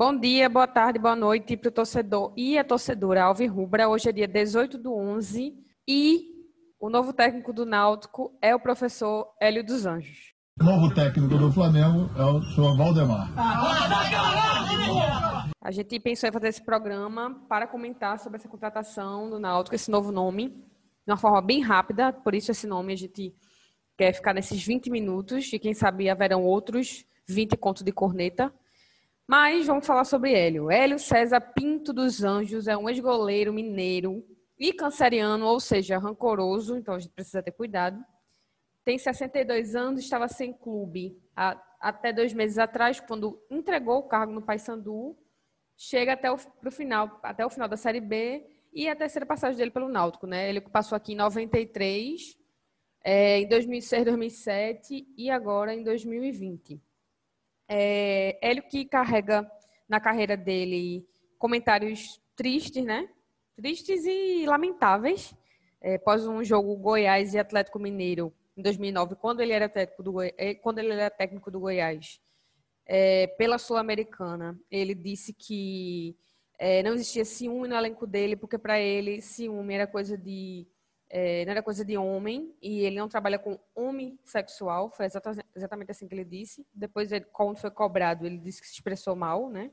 Bom dia, boa tarde, boa noite para o torcedor e a torcedora Alvi Rubra. Hoje é dia 18 do 11 e o novo técnico do Náutico é o professor Hélio dos Anjos. O novo técnico do Flamengo é o senhor Valdemar. A gente pensou em fazer esse programa para comentar sobre essa contratação do Náutico, esse novo nome, de uma forma bem rápida, por isso esse nome a gente quer ficar nesses 20 minutos e quem sabe haverão outros 20 contos de corneta. Mas vamos falar sobre Hélio. Hélio César Pinto dos Anjos é um ex-goleiro mineiro e canceriano, ou seja, rancoroso, então a gente precisa ter cuidado. Tem 62 anos, estava sem clube até dois meses atrás, quando entregou o cargo no Paysandu. Chega até o pro final, até o final da Série B e a terceira passagem dele pelo Náutico, né? Ele passou aqui em 93, é, em 2006, 2007 e agora em 2020. É, Hélio que carrega na carreira dele comentários tristes, né? Tristes e lamentáveis. É, após um jogo Goiás e Atlético Mineiro em 2009, quando ele era técnico do. É, quando ele era técnico do Goiás, é, pela Sul-Americana, ele disse que é, não existia ciúme no elenco dele, porque para ele ciúme era coisa de é, não era coisa de homem e ele não trabalha com homem sexual, foi exatamente assim que ele disse. Depois, ele, quando foi cobrado, ele disse que se expressou mal, né?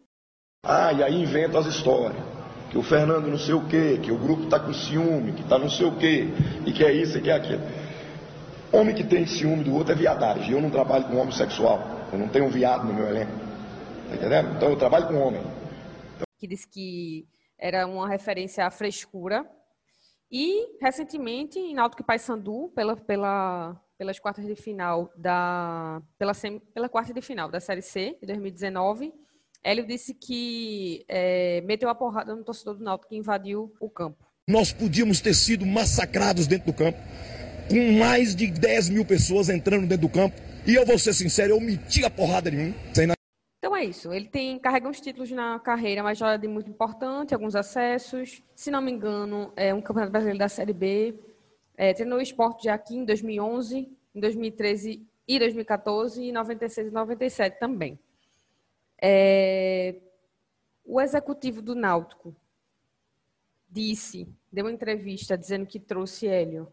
Ah, e aí inventa as histórias. Que o Fernando não sei o quê, que o grupo está com ciúme, que está não sei o quê, e que é isso e que é aquilo. Homem que tem ciúme do outro é viadagem. Eu não trabalho com homossexual. Eu não tenho um viado no meu elenco. Tá entendendo? Então eu trabalho com homem. Que disse que era uma referência à frescura e, recentemente, em Náutico e Paysandu, pela, pela, pelas quartas de final da... Pela, pela quarta de final da Série C, de 2019, Hélio disse que é, meteu a porrada no torcedor do Náutico que invadiu o campo. Nós podíamos ter sido massacrados dentro do campo, com mais de 10 mil pessoas entrando dentro do campo. E eu vou ser sincero, eu meti a porrada nenhum, sem então é isso. Ele tem carrega uns títulos na carreira, mas já é de muito importante, alguns acessos. Se não me engano, é um campeonato brasileiro da Série B. É, treinou o esporte já aqui em 2011, em 2013 e 2014, e 96 e 97 também. É, o executivo do Náutico disse, deu uma entrevista dizendo que trouxe Hélio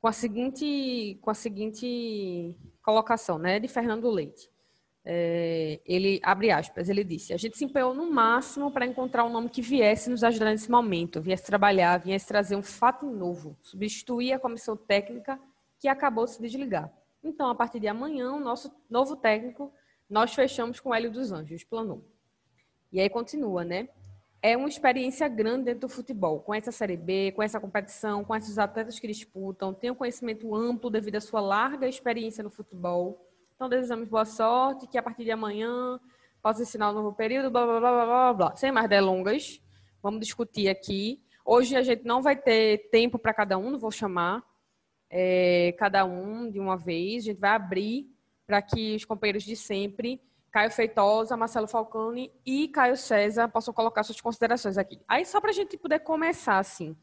com a seguinte, com a seguinte colocação, né, de Fernando Leite é, ele abre aspas, ele disse: a gente se empenhou no máximo para encontrar um nome que viesse nos ajudar nesse momento, viesse trabalhar, viesse trazer um fato novo, substituir a comissão técnica que acabou de se desligar. Então, a partir de amanhã, o nosso novo técnico, nós fechamos com o Hélio dos Anjos, planou. E aí continua, né? É uma experiência grande dentro do futebol, com essa Série B, com essa competição, com esses atletas que disputam, tem um conhecimento amplo devido à sua larga experiência no futebol então, desejamos boa sorte, que a partir de amanhã possa ensinar um novo período, blá, blá, blá, blá, blá, blá. Sem mais delongas, vamos discutir aqui. Hoje a gente não vai ter tempo para cada um, não vou chamar é, cada um de uma vez. A gente vai abrir para que os companheiros de sempre, Caio Feitosa, Marcelo Falcone e Caio César, possam colocar suas considerações aqui. Aí, só para a gente poder começar, assim,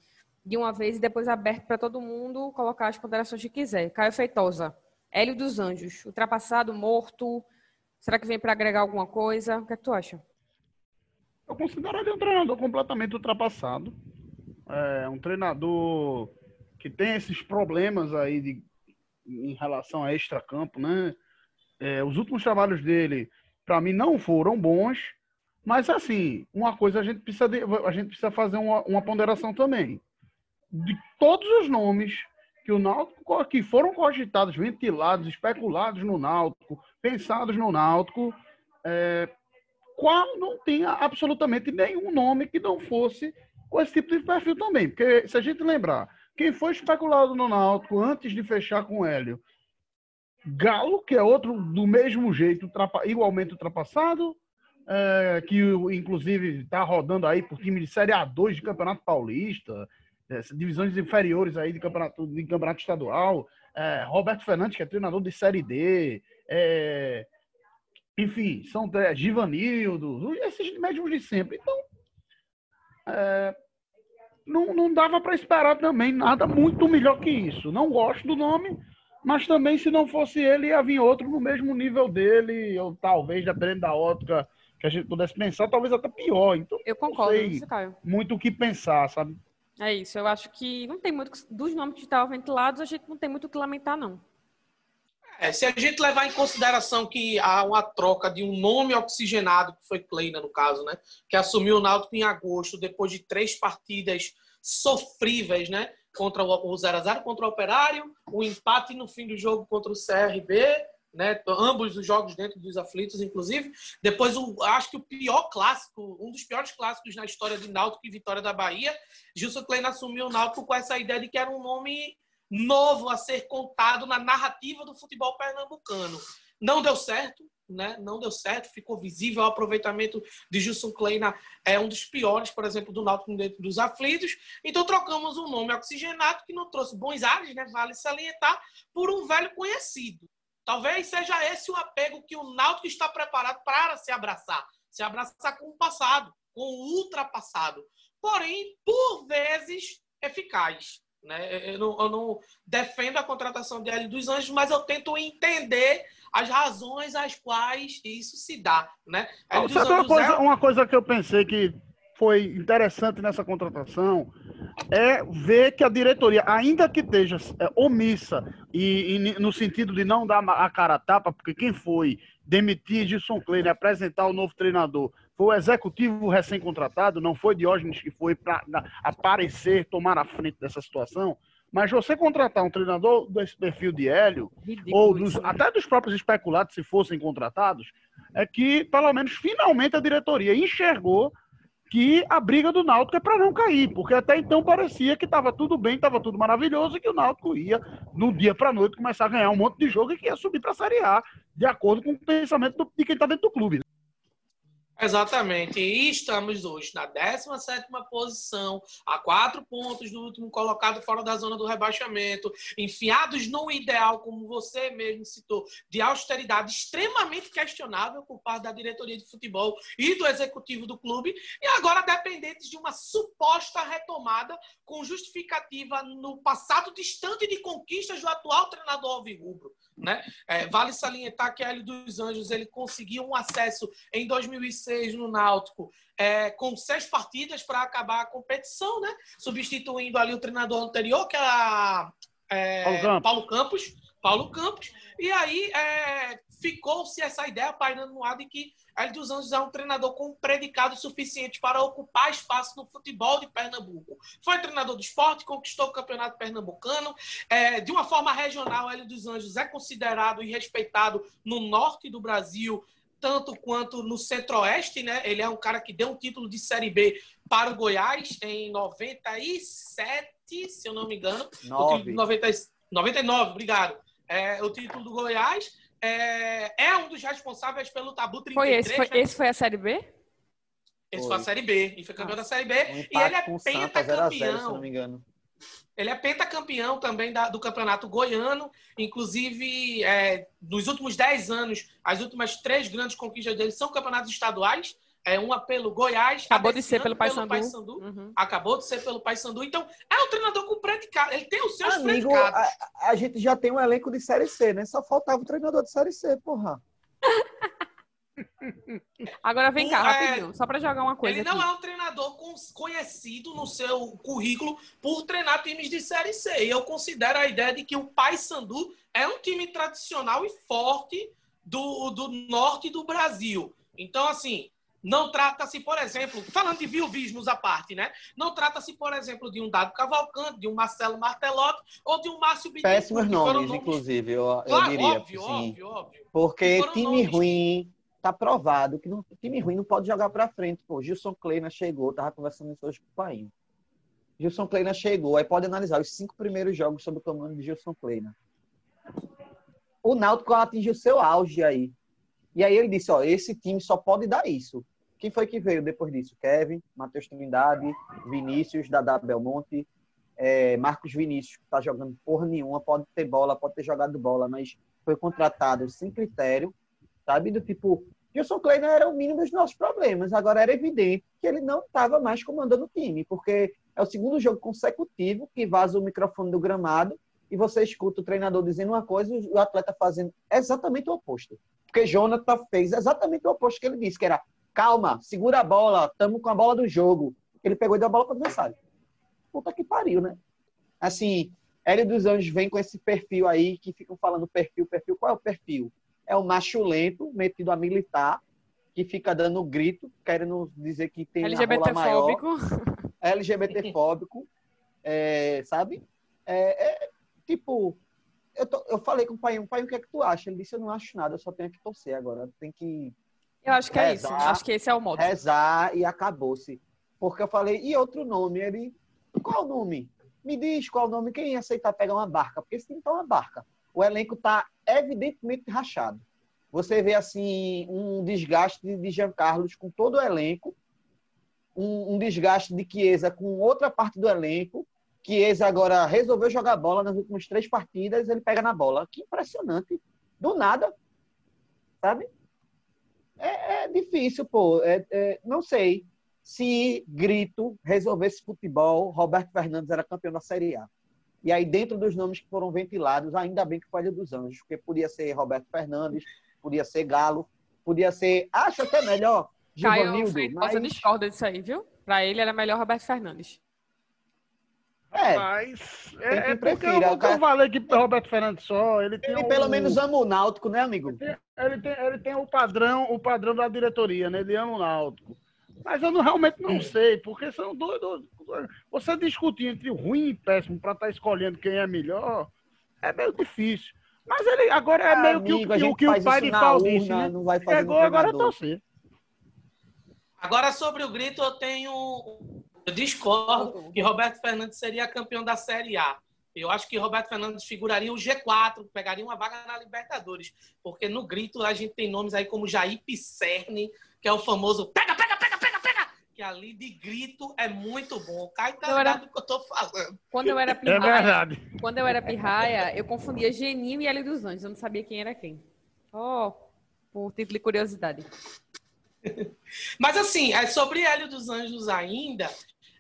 de uma vez e depois aberto para todo mundo colocar as considerações que quiser. Caio Feitosa. Hélio dos Anjos, ultrapassado, morto? Será que vem para agregar alguma coisa? O que é que tu acha? Eu considero ele um treinador completamente ultrapassado. É um treinador que tem esses problemas aí de, em relação a extracampo, né? É, os últimos trabalhos dele, para mim, não foram bons, mas assim, uma coisa a gente precisa, de, a gente precisa fazer uma, uma ponderação também. De todos os nomes que o Náutico, que foram cogitados, ventilados, especulados no Náutico, pensados no Náutico, é, qual não tinha absolutamente nenhum nome que não fosse com esse tipo de perfil também. Porque se a gente lembrar, quem foi especulado no Náutico antes de fechar com o Hélio? Galo, que é outro do mesmo jeito, igualmente ultrapassado, é, que inclusive está rodando aí por time de Série A2 de Campeonato Paulista, divisões inferiores aí de campeonato, de campeonato estadual, é, Roberto Fernandes, que é treinador de Série D, é, enfim, são é, Givanildo, esses mesmos de sempre. Então, é, não, não dava para esperar também nada muito melhor que isso. Não gosto do nome, mas também se não fosse ele, ia vir outro no mesmo nível dele, ou talvez, dependendo da ótica que a gente pudesse pensar, talvez até pior. Então, Eu concordo, sei isso, Caio. muito o que pensar, sabe? É isso, eu acho que não tem muito. Dos nomes que estavam ventilados, a gente não tem muito o que lamentar, não. É, se a gente levar em consideração que há uma troca de um nome oxigenado, que foi Kleina, no caso, né? Que assumiu o Náutico em agosto, depois de três partidas sofríveis, né? Contra o 0x0 contra o Operário, o empate no fim do jogo contra o CRB, né? Ambos os jogos dentro dos aflitos, inclusive. Depois, o, acho que o pior clássico, um dos piores clássicos na história de Náutico e Vitória da Bahia, Gilson Kleina assumiu o Náutico com essa ideia de que era um nome novo a ser contado na narrativa do futebol pernambucano. Não deu certo, né? Não deu certo, ficou visível o aproveitamento de Gilson Kleina é um dos piores, por exemplo, do Náutico dentro dos aflitos. Então trocamos um nome oxigenado que não trouxe bons ares, né? Vale salientar por um velho conhecido. Talvez seja esse o apego que o Náutico está preparado para se abraçar, se abraçar com o passado, com o ultrapassado. Porém, por vezes eficaz. Né? Eu, não, eu não defendo a contratação de Hélio dos Anjos, mas eu tento entender as razões às quais isso se dá. Né? Hélio Sabe uma coisa, é- uma coisa que eu pensei que foi interessante nessa contratação é ver que a diretoria, ainda que esteja é, omissa e, e no sentido de não dar a cara a tapa, porque quem foi demitir Gilson Kleiner apresentar o novo treinador foi o executivo recém-contratado, não foi Diógenes que foi para aparecer, tomar a frente dessa situação. Mas você contratar um treinador desse perfil de Hélio, Ridículo ou dos- né? até dos próprios especulados, se fossem contratados, é que, pelo menos, finalmente a diretoria enxergou que a briga do Náutico é para não cair, porque até então parecia que estava tudo bem, estava tudo maravilhoso e que o Náutico ia, no dia para noite, começar a ganhar um monte de jogo e que ia subir para a Série A, de acordo com o pensamento do- de quem está dentro do clube. Exatamente. E estamos hoje na 17ª posição, a quatro pontos do último colocado fora da zona do rebaixamento, enfiados no ideal, como você mesmo citou, de austeridade extremamente questionável por parte da diretoria de futebol e do executivo do clube, e agora dependentes de uma suposta retomada com justificativa no passado distante de conquistas do atual treinador alvirrubro. Né? É, vale salientar que Hélio dos Anjos ele conseguiu um acesso em 2006 no Náutico é, com seis partidas para acabar a competição, né? substituindo ali o treinador anterior, que era é, Paulo Campos. Paulo Campos. Paulo Campos. E aí é, ficou-se essa ideia pairando no ar de que Hélio dos Anjos é um treinador com um predicado suficiente para ocupar espaço no futebol de Pernambuco. Foi treinador do esporte, conquistou o campeonato pernambucano. É, de uma forma regional, Hélio dos Anjos é considerado e respeitado no norte do Brasil, tanto quanto no centro-oeste, né? Ele é um cara que deu um título de Série B para o Goiás em 97, se eu não me engano. O título Nove. de 90, 99, obrigado. É, o título do Goiás. É, é um dos responsáveis pelo Tabu 33. Foi esse, foi, né? esse foi a Série B? Esse foi a Foi. Série B. E foi campeão da Série B. Um e ele é com o Santa 0x0, se pentacampeão. não me engano. Ele é pentacampeão também da- do campeonato goiano. Inclusive, é, nos últimos 10 anos, as últimas três grandes conquistas dele são campeonatos estaduais. É, uma pelo Goiás. a Acabou de ser pelo Paysandu. Paysandu. Uhum. Acabou de ser pelo Paysandu. Então, é um treinador com predicado. Ele tem os seus Amigo, predicados. a, a gente já tem um elenco de Série C, né? Só faltava o treinador de Série C, porra. Agora vem cá, é, rapidinho, só para jogar uma coisa Ele não aqui. é um treinador con- conhecido no seu currículo por treinar times de Série C. E eu considero a ideia de que o Paysandu é um time tradicional e forte do, do norte do Brasil. Então, assim, não trata-se, por exemplo, falando de vilvismos à parte, né? Não trata-se, por exemplo, de um Dado Cavalcante, de um Marcelo Martelotti ou de um Márcio Bittencourt. Péssimos foram nomes, inclusive, eu, eu Claro, diria. óbvio, sim. óbvio, óbvio. Porque time nomes ruim, tá provado que não, time ruim não pode jogar pra frente. Pô, Gilson Kleina chegou, tava conversando isso hoje com o Painho. Gilson Kleina chegou, aí pode analisar os cinco primeiros jogos sob o comando de Gilson Kleina. O Náutico atingiu seu auge aí. E aí ele disse, ó, esse time só pode dar isso. Quem foi que veio depois disso? Kevin, Matheus Trindade, Vinícius, Dadá Belmonte, é, Marcos Vinícius, que tá jogando porra nenhuma, pode ter bola, pode ter jogado bola, mas foi contratado sem critério, sabe? Do tipo, Gilson Kleiner era o mínimo dos nossos problemas. Agora era evidente que ele não estava mais comandando o time, porque é o segundo jogo consecutivo que vaza o microfone do gramado e você escuta o treinador dizendo uma coisa e o atleta fazendo exatamente o oposto. Porque Jonathan fez exatamente o oposto que ele disse, que era calma, segura a bola, estamos com a bola do jogo. Ele pegou e deu a bola para o adversário. Puta que pariu, né? Assim, Hélio dos Anjos vem com esse perfil aí, que ficam falando perfil, perfil. Qual é o perfil? É o macho lento, metido a militar, que fica dando grito, querendo dizer que tem LGBT maior. fóbico. LGBT fóbico, é, sabe? É, é, tipo, eu, tô, eu falei com o pai, o pai, o que é que tu acha? Ele disse, eu não acho nada, eu só tenho que torcer agora. Tem que Eu acho que é isso. Rezar. Acho que esse é o modo. rezar e acabou-se. Porque eu falei, e outro nome? Ele, qual o nome? Me diz qual o nome, quem ia aceitar pegar uma barca? Porque esse time tá uma barca. O elenco tá evidentemente rachado. Você vê, assim, um desgaste de Jean Carlos com todo o elenco, um, um desgaste de Chiesa com outra parte do elenco. Chiesa agora resolveu jogar bola nas últimas três partidas, ele pega na bola. Que impressionante. Do nada, sabe? É, é difícil, pô. É- é- não sei se Grito resolvesse futebol, Roberto Fernandes era campeão da Série A. E aí, dentro dos nomes que foram ventilados, ainda bem que foi Ilha dos Anjos, porque podia ser Roberto Fernandes, podia ser Galo, podia ser, acho até melhor, Caio Givanildo, Feitosa mas discorda disso aí, viu? Pra ele era melhor Roberto Fernandes. é, Mas Tem é, é porque prefira, eu, eu falei que Roberto Fernandes só, ele tem ele um- pelo menos ama o Náutico, né, amigo? ele tem, ele tem o padrão, o padrão da diretoria, né? Ele ama o Náutico. Mas eu não- realmente não sei, porque são dois, dois- Você discutir entre o ruim e péssimo para estar escolhendo quem é melhor é meio difícil. Mas ele agora é meio que o, Amigo, que, o que o pai de na pau disse, né? não vai fazer Chegou agora é torcer. Agora, sobre o grito, eu tenho. Eu discordo que Roberto Fernandes seria campeão da Série A. Eu acho que Roberto Fernandes figuraria o G4, pegaria uma vaga na Libertadores. Porque no grito a gente tem nomes aí como Jair Pisserni, que é o famoso pega, pega, pega, pega, pega. Que ali de grito é muito bom. O Caio tá era- do que eu tô falando. Quando eu era É pirraia, verdade. quando eu era pirraia, eu confundia Geninho e Hélio dos Anjos. Eu não sabia quem era quem. Oh, por título de curiosidade. Mas assim, é sobre Hélio dos Anjos ainda,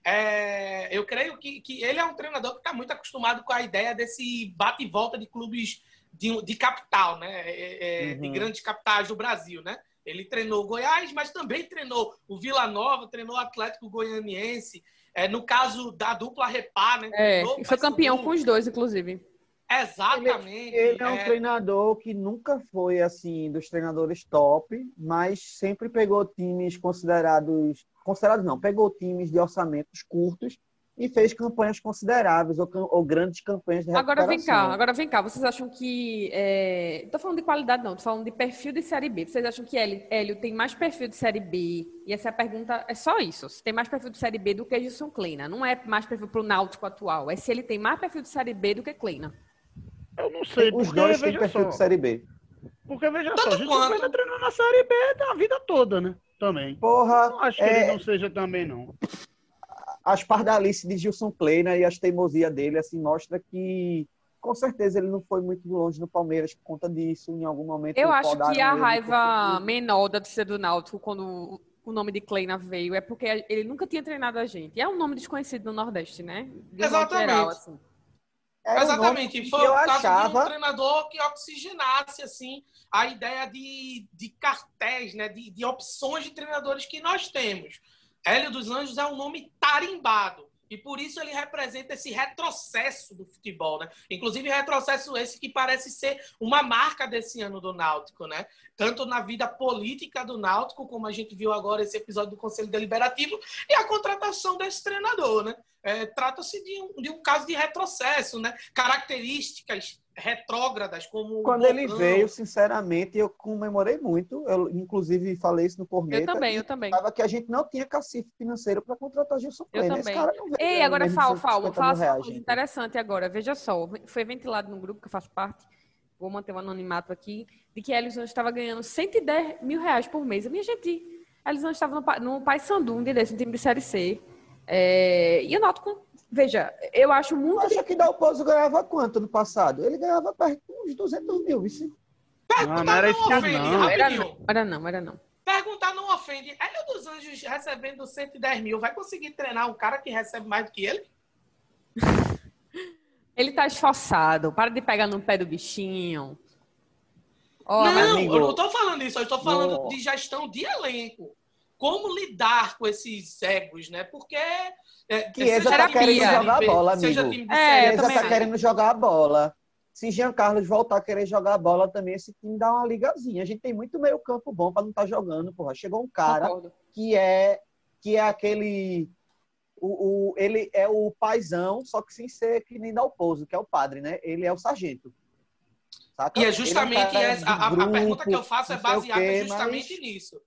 é, eu creio que, que ele é um treinador que está muito acostumado com a ideia desse bate e volta de clubes de, de capital, né? É, é, De Uhum. grandes capitais do Brasil, né? Ele treinou o Goiás, mas também treinou o Vila Nova, treinou o Atlético Goianiense. É, no caso da dupla Repá, né? É, Treinou e foi campeão com os dois, inclusive. Exatamente. Ele é um é. treinador que nunca foi assim dos treinadores top, mas sempre pegou times considerados, considerados não, pegou times de orçamentos curtos e fez campanhas consideráveis ou, ou grandes campanhas de Agora vem cá, agora vem cá. Vocês acham que. É... Tô falando de qualidade, não, tô falando de perfil de Série B. Vocês acham que Hélio, tem mais perfil de Série B? E essa é a pergunta, é só isso. Se tem mais perfil de Série B do que Gilson Kleina. Não é mais perfil pro Náutico atual. É se ele tem mais perfil de Série B do que Kleina. Eu não sei, Os porque dois têm perfil só. de Série B. Porque veja Tanto só, a gente quanto. ainda treinou na Série B da vida toda, né? Também. Porra, Não acho que é, ele não seja também, não. As pardalices de Gilson Kleina e as teimosias dele assim mostra que com certeza ele não foi muito longe no Palmeiras por conta disso. Em algum momento Eu acho que a raiva porque- menor da torcida do Náutico quando o nome de Kleina veio é porque ele nunca tinha treinado a gente. E é um nome desconhecido no Nordeste, né? De um Exatamente. geral, assim. Era um nome Exatamente. que Foi o caso de um achava treinador que oxigenasse assim a ideia de, de cartéis, né? de, de opções de treinadores que nós temos. Hélio dos Anjos é um nome tarimbado. E por isso ele representa esse retrocesso do futebol, né? Inclusive retrocesso esse que parece ser uma marca desse ano do Náutico, né? Tanto na vida política do Náutico, como a gente viu agora esse episódio do Conselho Deliberativo, e a contratação desse treinador, né? É, Trata-se de um, de um caso de retrocesso, né? Características retrógradas, como. o Quando ele veio, sinceramente, eu comemorei muito. Eu, inclusive, falei isso no Eu Corneta. também, eu também. Falava que a gente não tinha cacife financeiro para contratar Gilson Eu Kleina. Esse também. cara não veio Ei, agora menos de Fal, Fal, 150 fala mil só uma reais, coisa gente. interessante agora. Veja só, foi ventilado no grupo que eu faço parte, vou manter o anonimato aqui, de que Elison estava ganhando 110 mil reais por mês. A minha gente, Elison estava no, no Paysandu, um desse, um time de Série C. É, e o Náutico, veja, eu acho muito... acha que Dalpozo ganhava quanto no passado? Ele ganhava perto de uns 200 mil. Isso. Não, não era isso tudo, ofende, não. Era não, era não, era não. Perguntar não ofende. Hélio dos Anjos recebendo 110 mil, vai conseguir treinar um cara que recebe mais do que ele? Ele tá esforçado, para de pegar no pé do bichinho. Ó, não, amigo, eu não tô falando isso, eu tô falando no- de gestão de elenco. Como lidar com esses egos, né? Porque. É, Chiesa seja tá querendo jogar B, bola, Seja amigo. time de É, Chiesa tá querendo jogar a bola. Se Jean Carlos voltar a querer jogar a bola também, esse time dá uma ligazinha. A gente tem muito meio campo bom para não estar jogando, porra. Chegou um cara Concordo. que é que é aquele o, o- ele é o paizão, só que sem ser que nem Dalpozo, que é o padre, né? Ele é o sargento. Saca? E é um justamente cara essa, do a, a grupo, pergunta que eu faço é o baseada quê, justamente mas- nisso.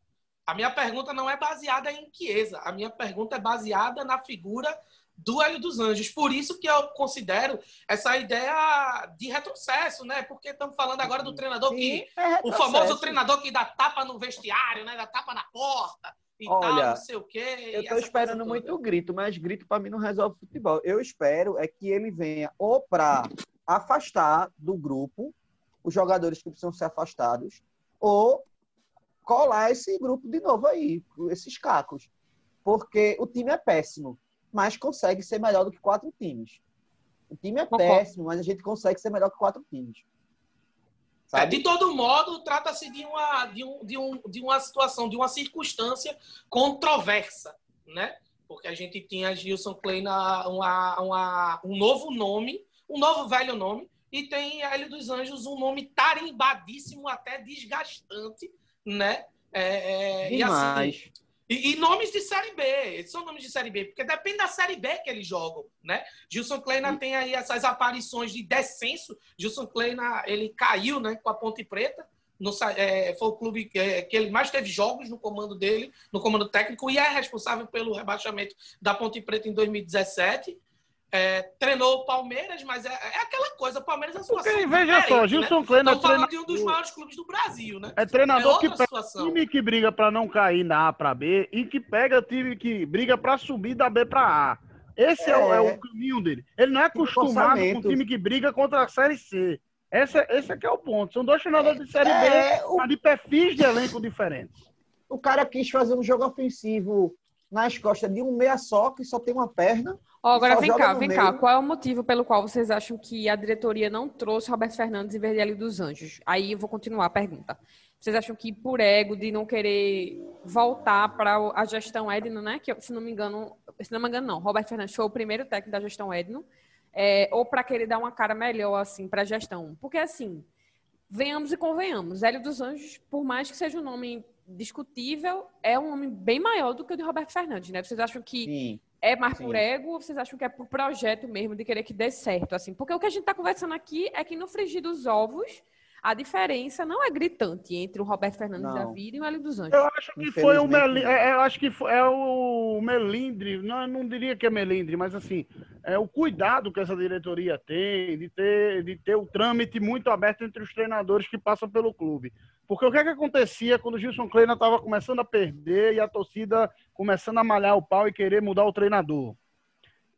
A minha pergunta não é baseada em Chiesa. A minha pergunta é baseada na figura do Hélio dos Anjos. Por isso que eu considero essa ideia de retrocesso, né? Porque estamos falando agora do treinador Sim, que. é O famoso treinador que dá tapa no vestiário, né? Dá tapa na porta e tal, Olha, não sei o quê. Eu e essa esperando muito grito, mas grito para mim não resolve futebol. Eu espero é que ele venha ou para afastar do grupo os jogadores que precisam ser afastados, ou colar esse grupo de novo aí, esses cacos. Porque o time é péssimo, mas consegue ser melhor do que quatro times. O time é Concordo. péssimo, mas a gente consegue ser melhor que quatro times. É, de todo modo, trata-se de uma, de, um, de, um, de uma situação, de uma circunstância controversa, né? Porque a gente tinha Gilson Kleina, uma, uma, um novo nome, um novo velho nome, e tem Hélio dos Anjos, um nome tarimbadíssimo, até desgastante, né? É, é, e, assim, e, e nomes de Série B, são nomes de Série B, porque depende da Série B que eles jogam, né? Gilson Kleina tem aí essas aparições de descenso. Gilson Kleina, ele caiu, né, com a Ponte Preta. No, é, foi o clube que, que ele mais teve jogos no comando dele, no comando técnico, e é responsável pelo rebaixamento da Ponte Preta em 2017. É, treinou o Palmeiras, mas é, é aquela coisa, o Palmeiras é uma situação Porque, veja só, né? Gilson Kleina é Estamos falando de um dos maiores clubes do Brasil, né? é É treinador que outra pega situação. time que briga pra não cair da A pra B e que pega time que briga pra subir da B pra A. Esse é, o- é É. o caminho dele. Ele não é acostumado com orçamento. time que briga contra a Série C. Esse, é- esse aqui é o ponto. São dois treinadores de Série É, B, o- mas de perfis de elenco diferentes. O cara quis fazer um jogo ofensivo nas costas de um meia só, que só tem uma perna. Ó, agora vem cá, vem meio. cá. Qual é o motivo pelo qual vocês acham que a diretoria não trouxe Roberto Fernandes em vez de Hélio dos Anjos? Aí eu vou continuar a pergunta. Vocês acham que por ego de não querer voltar para a gestão Edno, né? Que se não me engano, se não me engano não, Roberto Fernandes foi o primeiro técnico da gestão Edno, é, ou para querer dar uma cara melhor assim para a gestão? Porque assim, venhamos e convenhamos, Hélio dos Anjos, por mais que seja um nome discutível, é um nome bem maior do que o de Roberto Fernandes, né? Vocês acham que Sim. é mais Sim. por ego ou vocês acham que é por projeto mesmo de querer que dê certo? assim? Porque o que a gente está conversando aqui é que no frigir dos ovos, a diferença não é gritante entre o Roberto Fernandes Não. da Vida e o Hélio dos Anjos. Eu acho que foi o Infelizmente, Meli, não. é, é, eu acho que foi- é o melindre, não, eu não diria que é melindre, mas assim, é o cuidado que essa diretoria tem de ter, de ter o trâmite muito aberto entre os treinadores que passam pelo clube. Porque o que é que acontecia quando o Gilson Kleina estava começando a perder e a torcida começando a malhar o pau e querer mudar o treinador?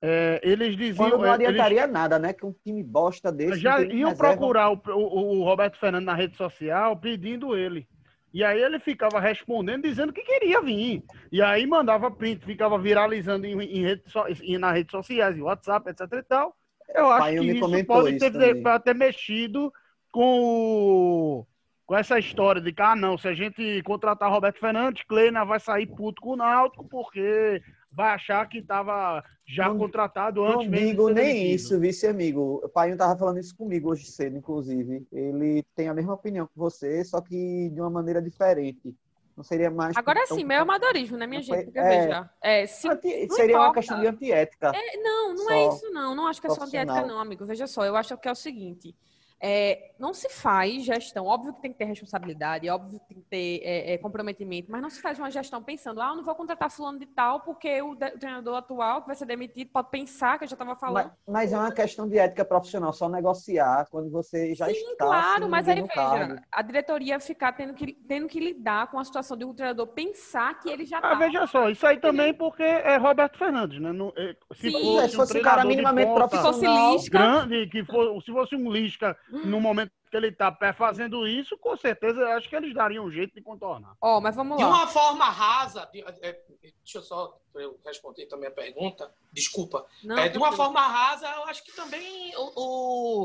É, eles diziam. Quando não é, eles- adiantaria nada, né? Que um time bosta desse. já iam reserva. procurar o, o- o Roberto Fernandes na rede social pedindo ele. E aí ele ficava respondendo, dizendo que queria vir. E aí mandava print, ficava viralizando em, em redes so- em- nas redes sociais, em WhatsApp, etc e tal. Eu acho Paião que isso pode isso ter, pode ter mexido com, com essa história de que, ah, não, se a gente contratar Roberto Fernandes, Kleina vai sair puto com o Náutico, porque vai achar que estava já Não- contratado Não antes ser nem demitido. isso, vice-amigo. O pai tava falando isso comigo hoje cedo, inclusive. Ele tem a mesma opinião que você, só que de uma maneira diferente. Não seria mais. Agora tão- sim, meio amadorismo, né, minha Não gente? Porque é. veja, é, se Anti- Seria uma importa. questão de antiética. É, não, não Só é isso, não. Não acho que é só antiética, não, amigo. Veja só, eu acho que é o seguinte. É, não se faz gestão, óbvio que tem que ter responsabilidade, óbvio que tem que ter é, é, comprometimento, mas não se faz uma gestão pensando, ah, eu não vou contratar fulano de tal, porque o, de- o treinador atual que vai ser demitido pode pensar que eu já estava falando. Mas, mas é uma questão de ética profissional, só negociar quando você já Sim, está. claro, assim, mas aí veja, cargo. a diretoria ficar tendo que, tendo que lidar com a situação de um treinador pensar que ele já Ah, tá. veja só, isso aí também porque é Roberto Fernandes, né? Não- é, se Sim. fosse, Se fosse um cara treinador de minimamente fosse profissional, Lisca, grande, que for, se fosse um Lisca no momento que ele está fazendo isso, com certeza eu acho que eles dariam um jeito de contornar. ó, mas vamos De lá. uma forma rasa, de- é, deixa eu só eu responder também a pergunta, desculpa. Não, é, de uma tranquilo. forma rasa, eu acho que também o,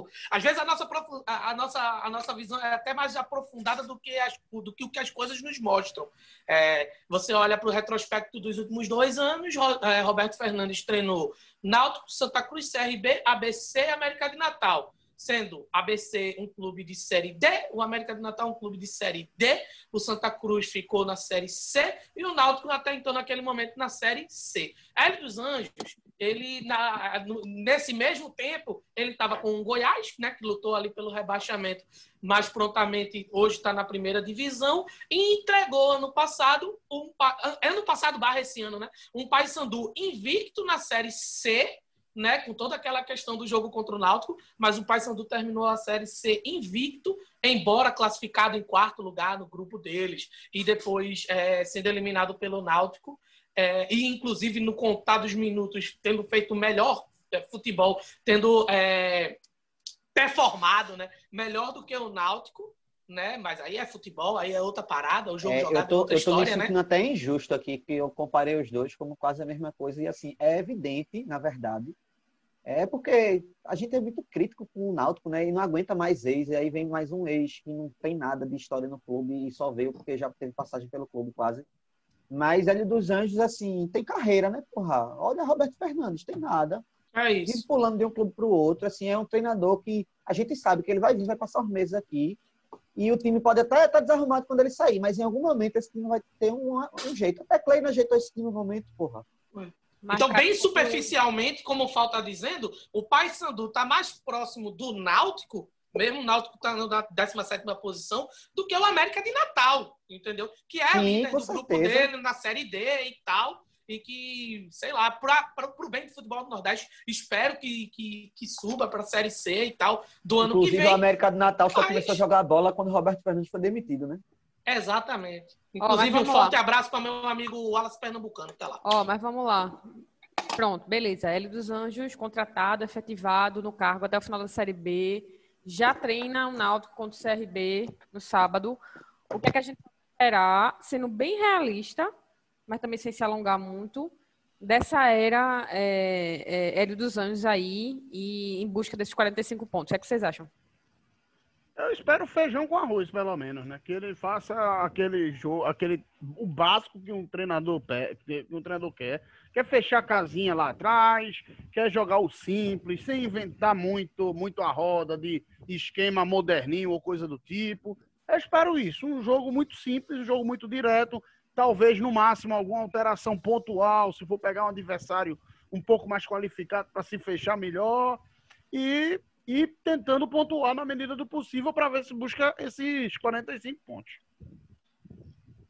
o- às vezes a nossa, a, nossa, a nossa visão é até mais aprofundada do que, as, do que o que as coisas nos mostram. É, você olha para o retrospecto dos últimos dois anos, é, Roberto Fernandes treinou Náutico, Santa Cruz, CRB, ABC e América de Natal. Sendo ABC um clube de Série D, o América de Natal um clube de Série D, o Santa Cruz ficou na Série C e o Náutico até então, naquele momento, na Série C. Hélio dos Anjos, ele, na- no- nesse mesmo tempo, ele estava com o Goiás, né, que lutou ali pelo rebaixamento, mas prontamente hoje está na primeira divisão e entregou ano passado, um, ano passado barra esse ano, né, um Paysandu invicto na Série C, né, com toda aquela questão do jogo contra o Náutico, mas o Paysandu terminou a Série C invicto, embora classificado em quarto lugar no grupo deles, e depois é, sendo eliminado pelo Náutico, é, e inclusive no contar dos minutos, tendo feito melhor é, futebol, tendo é, performado né, melhor do que o Náutico, né? Mas aí é futebol, aí é outra parada, o jogo É, jogado eu tô, é outra eu tô me né? sentindo até injusto aqui, que eu comparei os dois como quase a mesma coisa. E assim, é evidente, na verdade, é porque a gente é muito crítico com o Náutico, né? E não aguenta mais ex. E aí vem mais um ex que não tem nada de história no clube e só veio porque já teve passagem pelo clube quase. Mas Hélio dos Anjos, assim, tem carreira, né, porra? Olha Roberto Fernandes, tem nada. É Vive isso. pulando de um clube para o outro. Assim, é um treinador que a gente sabe que ele vai vir, vai passar uns meses aqui. E o time pode até estar desarrumado quando ele sair, mas em algum momento esse time vai ter um, um jeito. Até Kleina ajeitou esse time no momento, porra. Mas, então, bem superficialmente, como o Fal está dizendo, o Paysandu está mais próximo do Náutico, mesmo o Náutico está na 17 posição, do que o América de Natal, entendeu? Que é Sim, líder do grupo dele, na Série D e tal. E que, sei lá, para o bem do futebol do Nordeste, espero que, que, que suba para a Série C e tal, do ano Inclusive, que vem. o América do Natal só Mas- começou a jogar bola quando o Roberto Fernandes foi demitido, né? Exatamente. Inclusive, um forte lá. abraço para meu amigo Wallace Pernambucano, que tá lá. Ó, mas vamos lá. Pronto, beleza. Hélio dos Anjos, contratado, efetivado no cargo até o final da Série B. Já treina o Náutico contra o CRB no sábado. O que é que a gente esperar, sendo bem realista, mas também sem se alongar muito, dessa era é, é, Hélio dos Anjos aí e em busca desses 45 pontos? O que, é que vocês acham? Eu espero feijão com arroz, pelo menos, né? Que ele faça aquele jogo, aquele o básico que um treinador que um treinador quer, quer fechar a casinha lá atrás, quer jogar o simples, sem inventar muito, muito a roda de esquema moderninho ou coisa do tipo. Eu espero isso, um jogo muito simples, um jogo muito direto, talvez no máximo alguma alteração pontual, se for pegar um adversário um pouco mais qualificado para se fechar melhor e e tentando pontuar na medida do possível para ver se busca esses 45 pontos.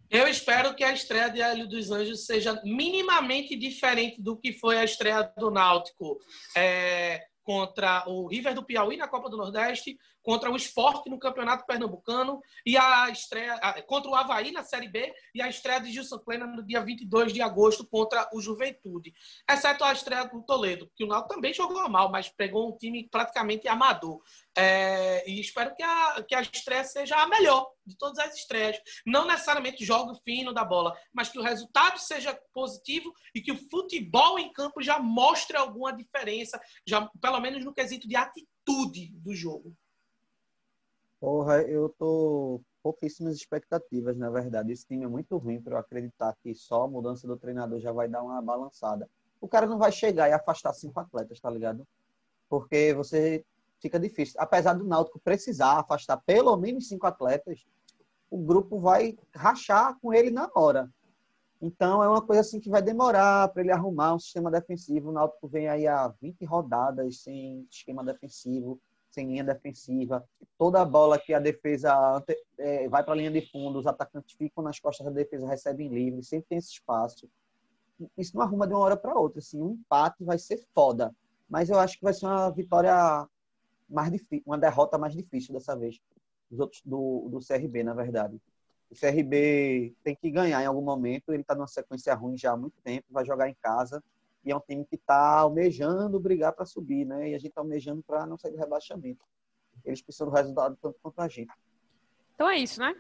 Eu espero que a estreia de Hélio dos Anjos seja minimamente diferente do que foi a estreia do Náutico é, contra o River do Piauí na Copa do Nordeste, contra o Sport no Campeonato Pernambucano e a estreia contra o Havaí na Série B e a estreia de Gilson Kleina no dia 22 de agosto contra o Juventude. Exceto a estreia do Toledo, que o Náutico também jogou mal, mas pegou um time praticamente amador. É, e espero que a, que a estreia seja a melhor de todas as estreias. Não necessariamente jogo fino da bola, mas que o resultado seja positivo e que o futebol em campo já mostre alguma diferença, já pelo menos no quesito de atitude do jogo. Porra, eu tô pouquíssimas expectativas, na verdade. Esse time é muito ruim para eu acreditar que só a mudança do treinador já vai dar uma balançada. O cara não vai chegar e afastar cinco atletas, tá ligado? Porque você fica difícil. Apesar do Náutico precisar afastar pelo menos cinco atletas, o grupo vai rachar com ele na hora. Então é uma coisa assim que vai demorar para ele arrumar um sistema defensivo. O Náutico vem aí há 20 rodadas sem esquema defensivo, sem linha defensiva. Toda a bola que a defesa ante- é, vai para a linha de fundo, os atacantes ficam nas costas da defesa, recebem livre, sempre tem esse espaço. Isso não arruma de uma hora para outra. Assim, um empate vai ser foda, mas eu acho que vai ser uma vitória mais difícil, uma derrota mais difícil dessa vez dos outros do, do CRB, na verdade. O CRB tem que ganhar em algum momento. Ele está numa sequência ruim já há muito tempo, vai jogar em casa. E é um time que está almejando brigar para subir, né? E a gente está almejando para não sair do rebaixamento. Eles precisam do resultado tanto quanto a gente. Então é isso, né?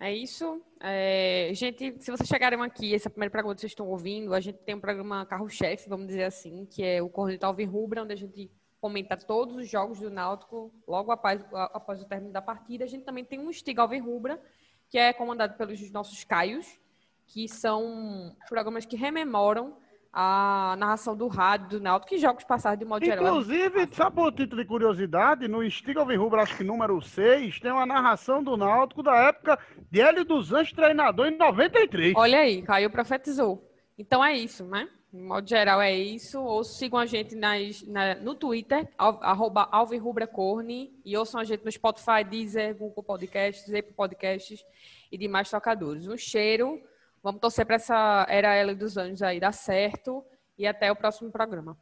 É isso. É, gente, se vocês chegaram aqui, essa primeira pergunta que vocês estão ouvindo, a gente tem um programa carro-chefe, vamos dizer assim, que é o Corneta Alvin Rubra, onde a gente comenta todos os jogos do Náutico logo após, após o término da partida. A gente também tem um Stiga Alvin Rubra, que é comandado pelos nossos Caios, que são programas que rememoram a narração do rádio, do Náutico, que jogos passados de modo geral. Inclusive, sabe o título de curiosidade? No Stiga Rubro, acho que número 6, tem uma narração do Náutico da época de Hélio dos Anjos, treinador, em 93. Olha aí, Caio profetizou. Então é isso, né? De modo geral é isso. Ou sigam a gente nas, na, no Twitter, arroba Corne, e ouçam a gente no Spotify, Deezer, Google Podcasts, Apple Podcasts e demais tocadores. Um cheiro. Vamos torcer para essa era L dos Anjos aí dar certo. E até o próximo programa.